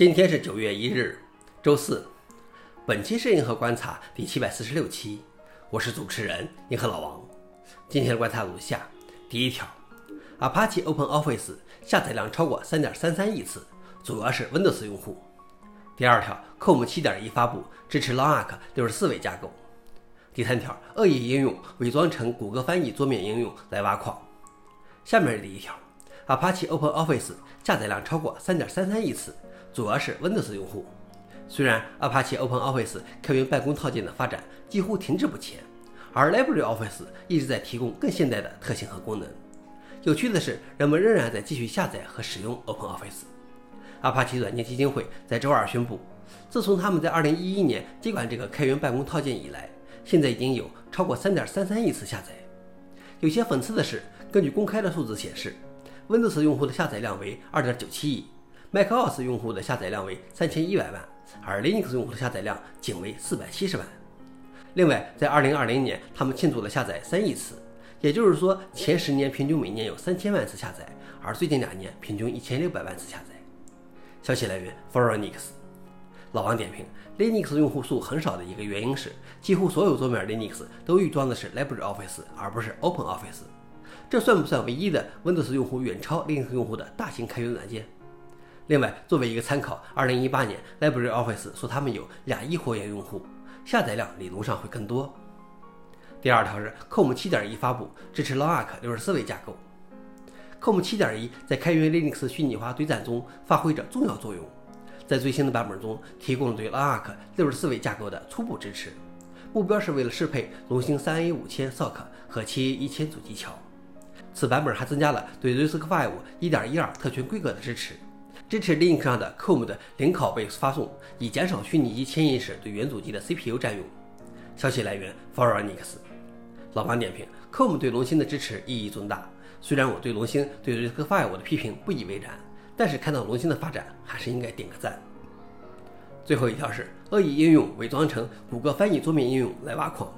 今天是九月一日，周四。本期是银河观察第七百四十六期，我是主持人银河老王。今天的观察如下：第一条，Apache OpenOffice 下载量超过三点三三亿次，主要是 Windows 用户。第二条，Com 七点一发布，支持 LongArc 六十四位架构。第三条，恶意应用伪装成谷歌翻译桌面应用来挖矿。下面是第一条，Apache OpenOffice 下载量超过三点三三亿次。主要是 Windows 用户。虽然 Apache OpenOffice 开源办公套件的发展几乎停滞不前，而 LibreOffice 一直在提供更现代的特性和功能。有趣的是，人们仍然在继续下载和使用 OpenOffice。Apache 软件基金会在周二宣布，自从他们在2011年接管这个开源办公套件以来，现在已经有超过3.33亿次下载。有些讽刺的是，根据公开的数字显示，Windows 用户的下载量为2.97亿。macOS 用户的下载量为三千一百万，而 Linux 用户的下载量仅为四百七十万。另外，在二零二零年，他们庆祝了下载三亿次，也就是说，前十年平均每年有三千万次下载，而最近两年平均一千六百万次下载。消息来源 f o r e n i x 老王点评：Linux 用户数很少的一个原因是，几乎所有桌面 Linux 都预装的是 LibreOffice，而不是 OpenOffice。这算不算唯一的 Windows 用户远超 Linux 用户的大型开源软件？另外，作为一个参考，二零一八年 LibreOffice 说他们有两亿活跃用户，下载量理论上会更多。第二条是 COM 七点一发布，支持 LongArc 六十四位架构。COM 七点一在开源 Linux 虚拟化对战中发挥着重要作用，在最新的版本中提供了对 LongArc 六十四位架构的初步支持，目标是为了适配龙芯三 A 五千 SoC 和七 A 一千主机桥。此版本还增加了对 RISC-V 一点一二特权规格的支持。支持 Link 上的 Com 的零拷贝发送，以减少虚拟机迁移时对元主机的 CPU 占用。消息来源 f o r e n i x 老王点评：Com 对龙芯的支持意义重大。虽然我对龙芯对 RISC-V 的批评不以为然，但是看到龙芯的发展，还是应该点个赞。最后一条是恶意应用伪装成谷歌翻译桌面应用来挖矿。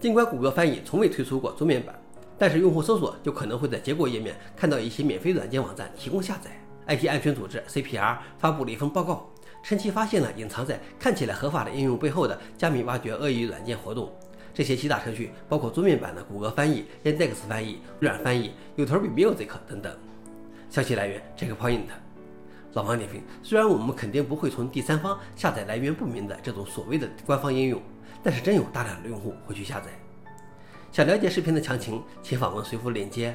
尽管谷歌翻译从未推出过桌面版，但是用户搜索就可能会在结果页面看到一些免费软件网站提供下载。IT 安全组织 CPR 发布了一份报告，称其发现了隐藏在看起来合法的应用背后的加密挖掘恶意软件活动。这些欺诈程序包括桌面版的谷歌翻译、Yandex 翻译、微软翻译、有头比 Music 等等。消息来源：Checkpoint。老王点评：虽然我们肯定不会从第三方下载来源不明的这种所谓的官方应用，但是真有大量的用户会去下载。想了解视频的详情，请访问随附链接。